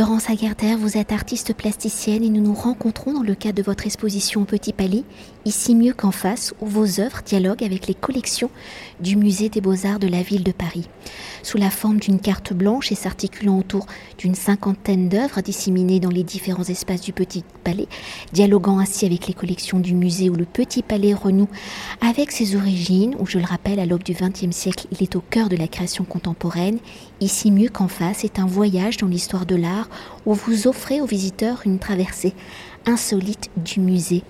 Laurence Aguerter, vous êtes artiste plasticienne et nous nous rencontrons dans le cadre de votre exposition Petit Palais, ici mieux qu'en face, où vos œuvres dialoguent avec les collections du Musée des Beaux-Arts de la ville de Paris. Sous la forme d'une carte blanche et s'articulant autour d'une cinquantaine d'œuvres disséminées dans les différents espaces du Petit Palais, dialoguant ainsi avec les collections du musée où le Petit Palais renoue avec ses origines, où je le rappelle, à l'aube du XXe siècle, il est au cœur de la création contemporaine. Ici mieux qu'en face est un voyage dans l'histoire de l'art où vous offrez aux visiteurs une traversée insolite du musée.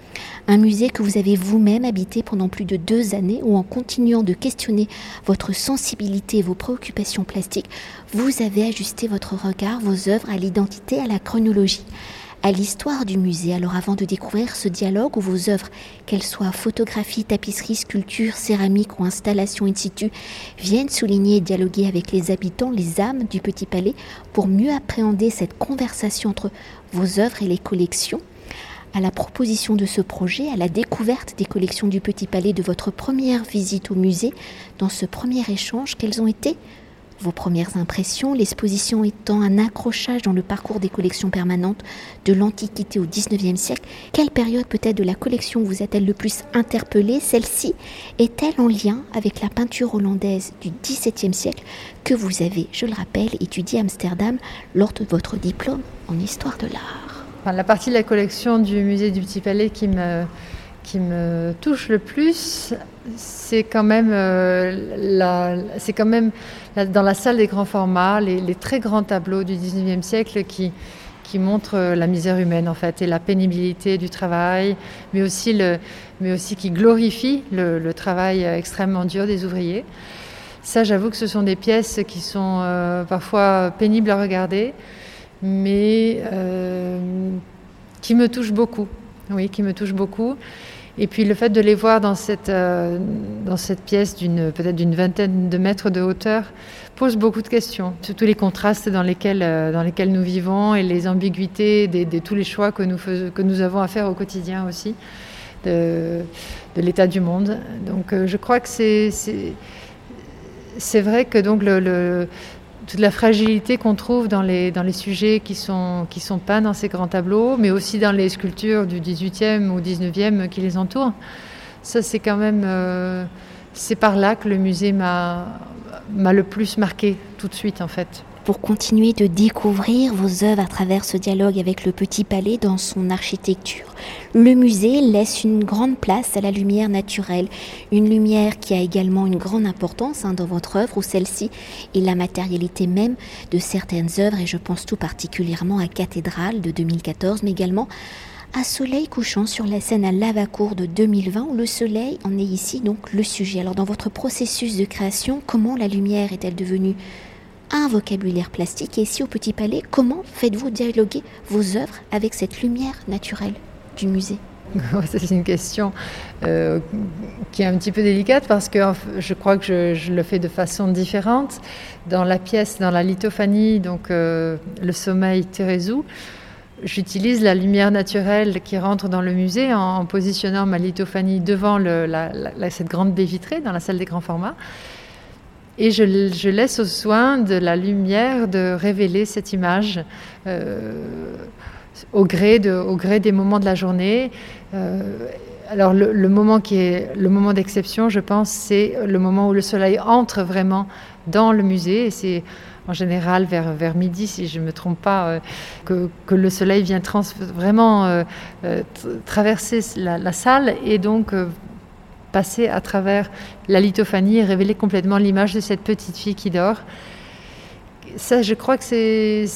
Un musée que vous avez vous-même habité pendant plus de deux années où en continuant de questionner votre sensibilité et vos préoccupations plastiques, vous avez ajusté votre regard, vos œuvres à l'identité, à la chronologie à l'histoire du musée. Alors avant de découvrir ce dialogue où vos œuvres, qu'elles soient photographies, tapisseries, sculptures, céramiques ou installations in situ, viennent souligner et dialoguer avec les habitants, les âmes du Petit Palais, pour mieux appréhender cette conversation entre vos œuvres et les collections, à la proposition de ce projet, à la découverte des collections du Petit Palais de votre première visite au musée, dans ce premier échange, quelles ont été vos premières impressions, l'exposition étant un accrochage dans le parcours des collections permanentes de l'Antiquité au XIXe siècle. Quelle période peut-être de la collection vous a-t-elle le plus interpellé Celle-ci est-elle en lien avec la peinture hollandaise du XVIIe siècle que vous avez, je le rappelle, étudié à Amsterdam lors de votre diplôme en histoire de l'art? La partie de la collection du musée du Petit Palais qui me qui me touche le plus, c'est quand même, euh, la, quand même dans la salle des grands formats, les, très grands tableaux du 19e siècle qui, qui montrent euh, la misère humaine en fait et la pénibilité du travail, mais aussi, le, mais aussi qui glorifient le, travail extrêmement dur des ouvriers. Ça, j'avoue que ce sont des pièces qui sont euh, parfois pénibles à regarder, mais qui me touchent beaucoup. Oui, qui me touchent beaucoup. Et puis le fait de les voir dans cette, euh, dans cette pièce d'une peut-être d'une vingtaine de mètres de hauteur pose beaucoup de questions. Tous les contrastes dans lesquels, euh, dans lesquels nous vivons et les ambiguïtés de tous les choix que nous, que nous avons à faire au quotidien aussi de, l'état du monde. Donc euh, je crois que c'est, c'est, vrai que donc le toute la fragilité qu'on trouve dans les, dans les sujets qui sont, qui sont peints dans ces grands tableaux, mais aussi dans les sculptures du 18e ou 19e qui les entourent. Ça, c'est quand même. Euh, c'est par là que le musée m'a le plus marqué tout de suite, en fait pour continuer de découvrir vos œuvres à travers ce dialogue avec le Petit Palais dans son architecture. Le musée laisse une grande place à la lumière naturelle, une lumière qui a également une grande importance hein, dans votre œuvre, où celle-ci est la matérialité même de certaines œuvres, et je pense tout particulièrement à Cathédrale de 2014, mais également à Soleil couchant sur la scène à Lavacourt de 2020 où le soleil en est ici donc le sujet. Alors dans votre processus de création, comment la lumière est-elle devenue un vocabulaire plastique Et ici au Petit Palais, comment faites-vous dialoguer vos œuvres avec cette lumière naturelle du musée c'est une question euh, qui est un petit peu délicate parce que je crois que je, le fais de façon différente. Dans la pièce, dans la lithophanie, donc euh, le sommeil Thérésou, j'utilise la lumière naturelle qui rentre dans le musée en, positionnant ma lithophanie devant cette grande baie vitrée dans la salle des grands formats. Et je, laisse au soin de la lumière de révéler cette image euh, au, gré des moments de la journée. Euh, alors le, moment qui est le moment d'exception, je pense, c'est le moment où le soleil entre vraiment dans le musée. Et c'est en général vers, midi, si je ne me trompe pas, euh, que, que, le soleil vient trans, vraiment traverser la, la, salle et donc passer à travers la lithophanie et révéler complètement l'image de cette petite fille qui dort. Ça, je crois que c'est,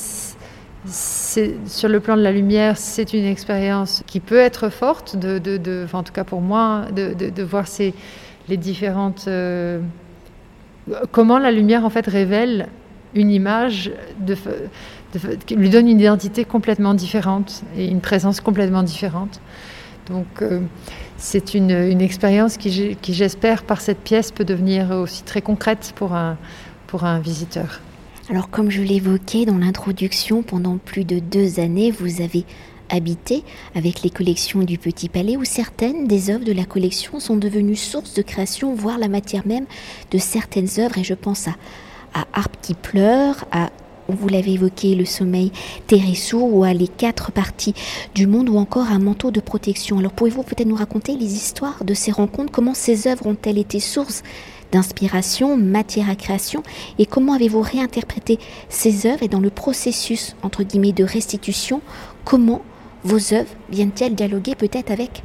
sur le plan de la lumière, c'est une expérience qui peut être forte, en tout cas pour moi, de, voir les différentes... Euh, comment la lumière en fait révèle une image, de, lui donne une identité complètement différente et une présence complètement différente. Donc euh, c'est une, expérience qui, j'espère, par cette pièce, peut devenir aussi très concrète pour un, pour un visiteur. Alors comme je l'évoquais dans l'introduction, pendant plus de deux années, vous avez habité avec les collections du Petit Palais où certaines des œuvres de la collection sont devenues source de création, voire la matière même de certaines œuvres. Et je pense à à Harpe qui pleure, à vous l'avez évoqué, le sommeil Téressou, ou à les quatre parties du monde, ou encore un manteau de protection. Alors pouvez-vous peut-être nous raconter les histoires de ces rencontres? Comment ces œuvres ont-elles été source d'inspiration, matière à création? Et comment avez-vous réinterprété ces œuvres et dans le processus, entre guillemets, de restitution, comment vos œuvres viennent-elles dialoguer peut-être avec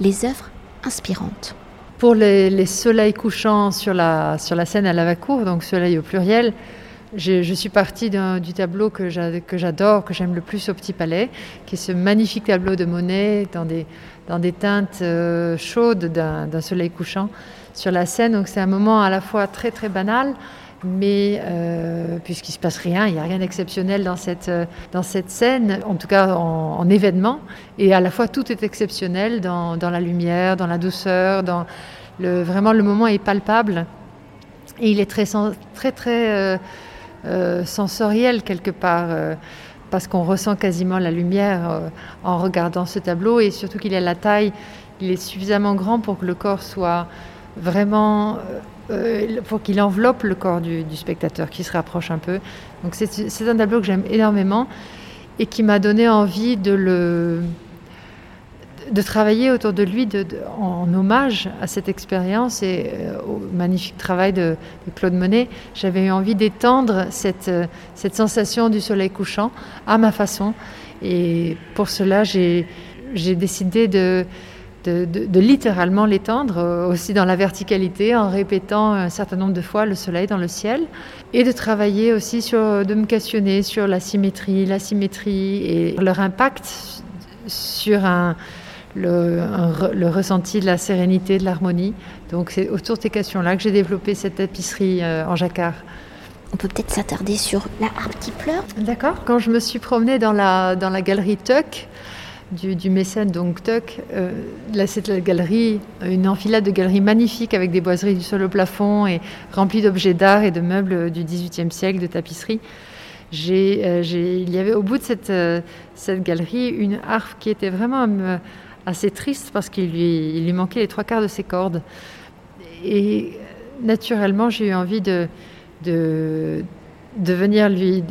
les œuvres inspirantes? Pour les, soleils couchants sur la, sur la scène à Lavacour, donc soleil au pluriel, je, suis partie du tableau que j'adore, que j'aime le plus au Petit Palais, qui est ce magnifique tableau de Monet dans des, teintes euh, chaudes d'un soleil couchant sur la scène. Donc c'est un moment à la fois très très banal, mais euh, puisqu'il ne se passe rien, il n'y a rien d'exceptionnel dans cette, euh, scène, en tout cas en, événement, et à la fois tout est exceptionnel dans, la lumière, dans la douceur, dans vraiment le moment est palpable, et il est très très sensoriel quelque part parce qu'on ressent quasiment la lumière en regardant ce tableau et surtout qu'il a la taille, il est suffisamment grand pour que le corps soit vraiment euh, pour qu'il enveloppe le corps du, spectateur, qui se rapproche un peu. Donc c'est un tableau que j'aime énormément et qui m'a donné envie de le de travailler autour de lui en hommage à cette expérience et euh, au magnifique travail de, Claude Monet. J'avais eu envie d'étendre cette, euh, cette sensation du soleil couchant à ma façon. Et pour cela, j'ai décidé de, de, littéralement l'étendre, euh, aussi dans la verticalité, en répétant un certain nombre de fois le soleil dans le ciel, et de travailler aussi sur, de me questionner sur la symétrie, la symétrie et leur impact sur un, le, le, ressenti de la sérénité, de l'harmonie. Donc c'est autour de ces questions-là que j'ai développé cette tapisserie euh, en jacquard. On peut peut-être s'attarder sur la harpe qui pleure. D'accord. Quand je me suis promenée dans la, dans la galerie Tuck, du, mécène donc Tuck. Euh, là, c'est la galerie, une enfilade de galeries magnifiques avec des boiseries du sol au plafond et remplies d'objets d'art et de meubles du XVIIIe siècle, de tapisseries. Euh, il y avait au bout de cette, euh, cette galerie une harpe qui était vraiment assez triste parce qu'il lui, manquait les trois quarts de ses cordes. Et naturellement, j'ai eu envie de, de, venir lui,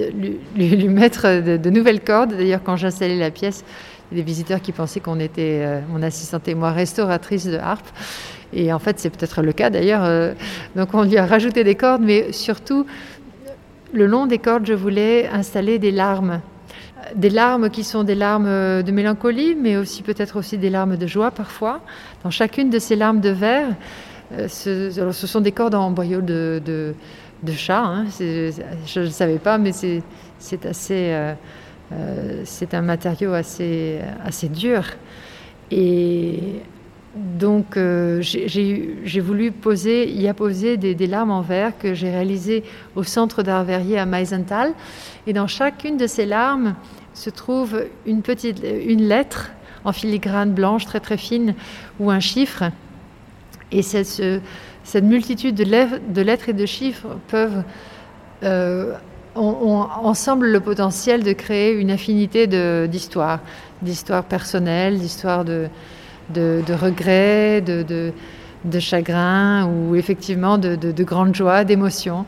lui, mettre de, nouvelles cordes. D'ailleurs, quand j'installais la pièce, des visiteurs qui pensaient qu'on était, euh, mon assistante et moi, restauratrice de harpe. Et en fait, c'est peut-être le cas d'ailleurs. Euh, donc on lui a rajouté des cordes, mais surtout, le long des cordes, je voulais installer des larmes. Des larmes qui sont des larmes de mélancolie, mais aussi peut-être aussi des larmes de joie parfois. Dans chacune de ces larmes de verre, euh, ce, sont des cordes en boyau de, chat. Hein. Je ne savais pas, mais c'est assez... Euh, c'est un matériau assez, assez dur. Et donc, euh, j'ai voulu y apposer des, des larmes en verre que j'ai réalisées au centre d'art verrier à Meisenthal. Et dans chacune de ces larmes se trouve une lettre en filigrane blanche très très fine ou un chiffre. Et cette, multitude de lettres, et de chiffres peuvent euh, ont, ensemble le potentiel de créer une affinité d'histoire, d'histoire personnelle, d'histoire de, de, regrets, de, de, chagrin ou effectivement de, de grandes joies, d'émotions.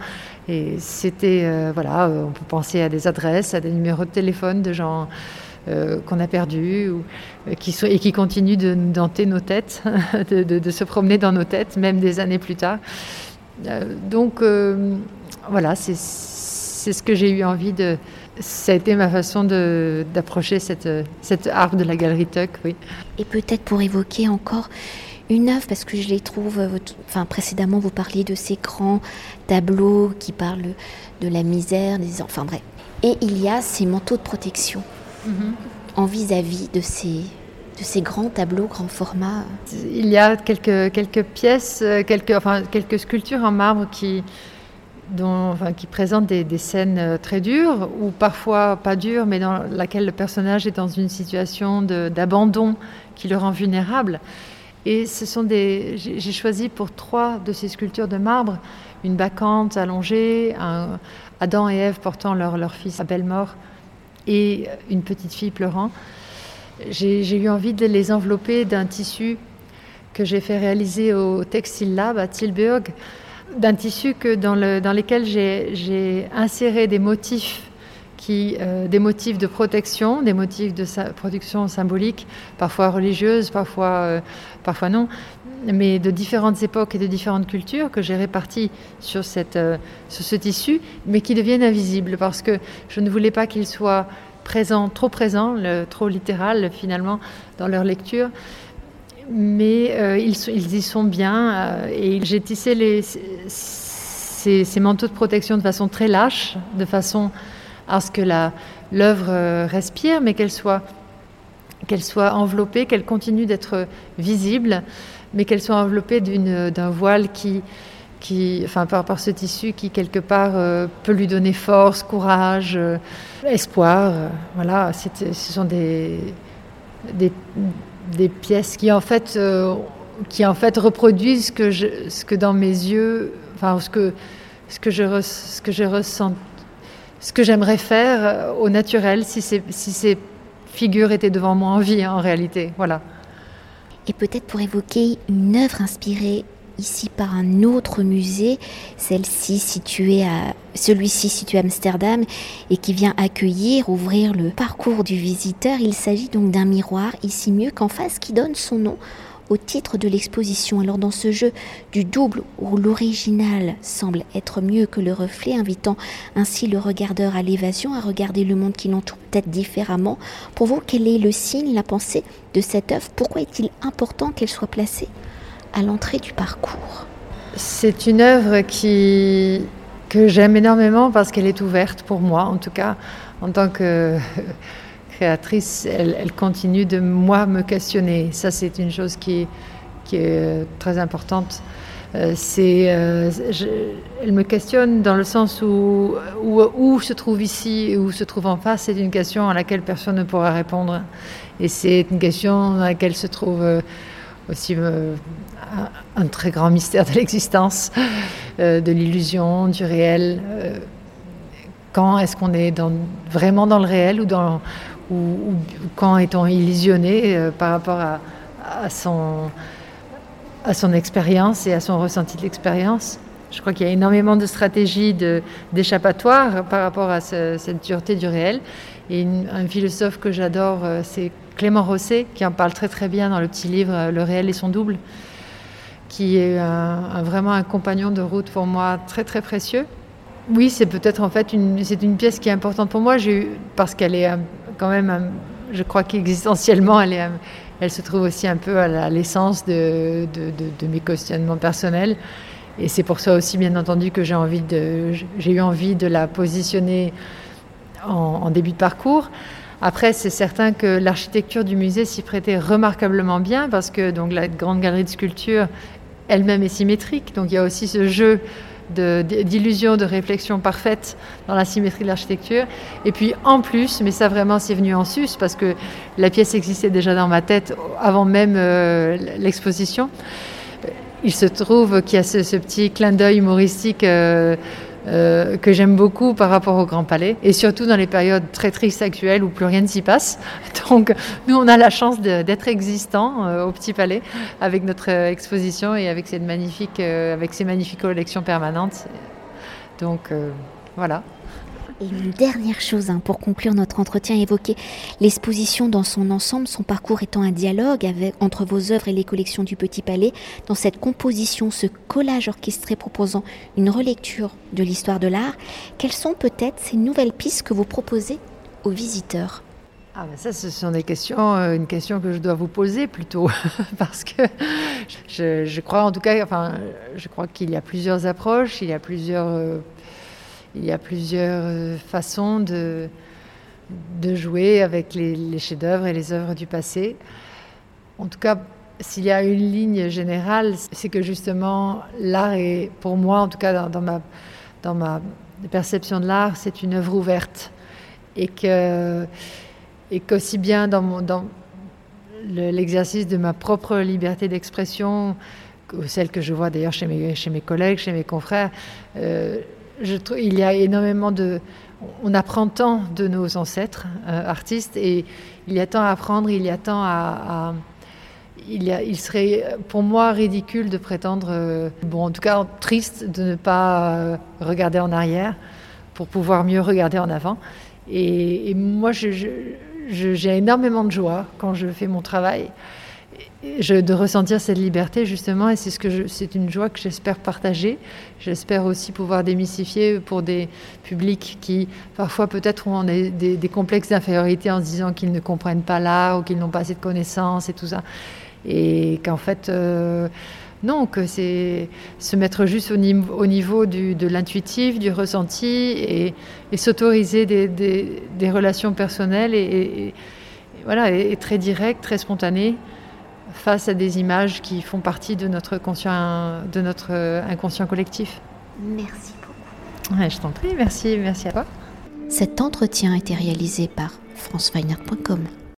Et c'était, euh, voilà, euh, on peut penser à des adresses, à des numéros de téléphone de gens euh, qu'on a perdus ou, qui et qui continuent de danter nos têtes, de, se promener dans nos têtes, même des années plus tard. donc voilà, c'est ce que j'ai eu envie de. Ça a été ma façon d'approcher cette, cette harpe de la galerie Tuck, oui. Et peut-être pour évoquer encore une œuvre, parce que je les trouve. Enfin, précédemment, vous parliez de ces grands tableaux qui parlent de la misère, des enfin bref. Et il y a ces manteaux de protection mhm. en vis-à-vis de ces de ces grands tableaux, grands formats Il y a quelques, quelques pièces, quelques, enfin, quelques sculptures en marbre qui, qui présente des, scènes euh, très dures, ou parfois pas dures, mais dans laquelle le personnage est dans une situation d'abandon qui le rend vulnérable. Et ce sont des, j'ai choisi pour trois de ces sculptures de marbre une bacchante allongée, Adam et Ève portant leur, leur fils à belle mort et une petite fille pleurant. J'ai eu envie de les envelopper d'un tissu que j'ai fait réaliser au Textile Lab à Tilburg d'un tissu que dans, le, dans lesquels j'ai inséré des motifs qui, euh, des motifs de protection, des motifs de production symbolique, parfois religieuse, parfois, euh, parfois non, mais de différentes époques et de différentes cultures que j'ai répartis sur, cette, euh, sur ce tissu, mais qui deviennent invisibles parce que je ne voulais pas qu'ils soient présents, trop présents, trop littéral finalement dans leur lecture. Mais ils, ils, y sont bien et j'ai tissé les, ces, manteaux de protection de façon très lâche, de façon à ce que l'œuvre euh, respire, mais qu'elle soit, qu'elle soit enveloppée, qu'elle continue d'être visible, mais qu'elle soit enveloppée d'un voile qui, enfin, par, ce tissu qui, quelque part, euh, peut lui donner force, courage, euh, espoir. voilà, ce sont des, pièces qui, en fait, qui, en fait, reproduisent ce que, je, ce que dans mes yeux, enfin, ce que, ce que je, ce que je ressens ce que j'aimerais faire euh, au naturel si ces, si ces figures étaient devant moi en vie, en réalité. Voilà. Et peut-être pour évoquer une œuvre inspirée ici par un autre musée, celle-ci située à celui-ci situé à Amsterdam et qui vient accueillir, ouvrir le parcours du visiteur. Il s'agit donc d'un miroir ici mieux qu'en face qui donne son nom au titre de l'exposition. Alors dans ce jeu du double où l'original semble être mieux que le reflet, invitant ainsi le regardeur à l'évasion, à regarder le monde qui l'entoure peut-être différemment, pour vous, quel est le signe, la pensée de cette œuvre? Pourquoi est-il important qu'elle soit placée à l'entrée du parcours? C'est une œuvre qui que j'aime énormément parce qu'elle est ouverte pour moi, en tout cas en tant que créatrice, elle, continue de moi me questionner. Ça, c'est une chose qui, est très importante. Euh, euh, elle me questionne dans le sens où, où, se trouve ici et où se trouve en face, c'est une question à laquelle personne ne pourra répondre. Et c'est une question à laquelle se trouve euh, aussi un, très grand mystère de l'existence, de l'illusion, du réel. quand est-ce qu'on est dans, vraiment dans le réel ou dans, ou, quand est-on illusionné euh, par rapport à, son, à son expérience et à son ressenti de l'expérience. Je crois qu'il y a énormément de stratégies d'échappatoire par rapport à cette dureté du réel. Et un philosophe que j'adore, euh, c'est Clément Rosset, qui en parle très très bien dans le petit livre euh, Le réel et son double, qui est vraiment un compagnon de route pour moi très très précieux. Oui, c'est peut-être en fait une, c'est une pièce qui est importante pour moi, parce qu'elle est quand même, je crois qu'existentiellement, elle, elle se trouve aussi un peu à l'essence de, de, mes questionnements personnels. Et c'est pour ça aussi, bien entendu, que j'ai eu envie de la positionner en, début de parcours. Après, c'est certain que l'architecture du musée s'y prêtait remarquablement bien parce que donc la grande galerie de sculpture elle-même est symétrique. Donc il y a aussi ce jeu d'illusion, de, réflexion parfaite dans la symétrie de l'architecture. Et puis en plus, mais ça vraiment c'est venu en sus parce que la pièce existait déjà dans ma tête avant même euh, l'exposition. Il se trouve qu'il y a ce, petit clin d'œil humoristique. Euh, euh, que j'aime beaucoup par rapport au Grand Palais, et surtout dans les périodes très tristes actuelles où plus rien ne s'y passe. Donc nous, on a la chance d'être existants euh, au Petit Palais avec notre exposition et avec, cette magnifique, euh, avec ces magnifiques collections permanentes. Donc voilà. Et une dernière chose hein, pour conclure notre entretien, évoquer l'exposition dans son ensemble, son parcours étant un dialogue entre vos œuvres et les collections du Petit Palais. Dans cette composition, ce collage orchestré proposant une relecture de l'histoire de l'art, quelles sont peut-être ces nouvelles pistes que vous proposez aux visiteurs? Ah ben ça, ce sont des questions, euh, une question que je dois vous poser plutôt, parce que je, je, crois en tout cas, enfin, je crois qu'il y a plusieurs approches, il y a plusieurs euh, il y a plusieurs euh, façons de, jouer avec les, chefs-d'œuvre et les œuvres du passé. En tout cas, s'il y a une ligne générale, c'est que justement, l'art est, pour moi, en tout cas dans, ma, perception de l'art, c'est une œuvre ouverte. Et que et qu'aussi bien dans, l'exercice de ma propre liberté d'expression, celle que je vois d'ailleurs chez mes, chez mes collègues, chez mes confrères, euh, il y a énormément de. On apprend tant de nos ancêtres euh, artistes et il y a tant à apprendre, il y a tant à, il, y a, il, serait pour moi ridicule de prétendre, bon en tout cas triste de ne pas regarder en arrière pour pouvoir mieux regarder en avant. Et, moi, j'ai énormément de joie quand je fais mon travail. De ressentir cette liberté justement et c'est ce que c'est une joie que j'espère partager. J'espère aussi pouvoir démystifier pour des publics qui parfois peut-être ont des, des, complexes d'infériorité en se disant qu'ils ne comprennent pas l'art ou qu'ils n'ont pas assez de connaissances et tout ça. Et qu'en fait euh, non, que c'est se mettre juste au, niveau, de l'intuitif, du ressenti et, s'autoriser des, relations personnelles et, voilà, et, très directes, très spontanées face à des images qui font partie de notre, conscient, de notre inconscient collectif. Merci beaucoup. je t'en prie, merci, merci à toi. Cet entretien a été réalisé par franceweiner.com.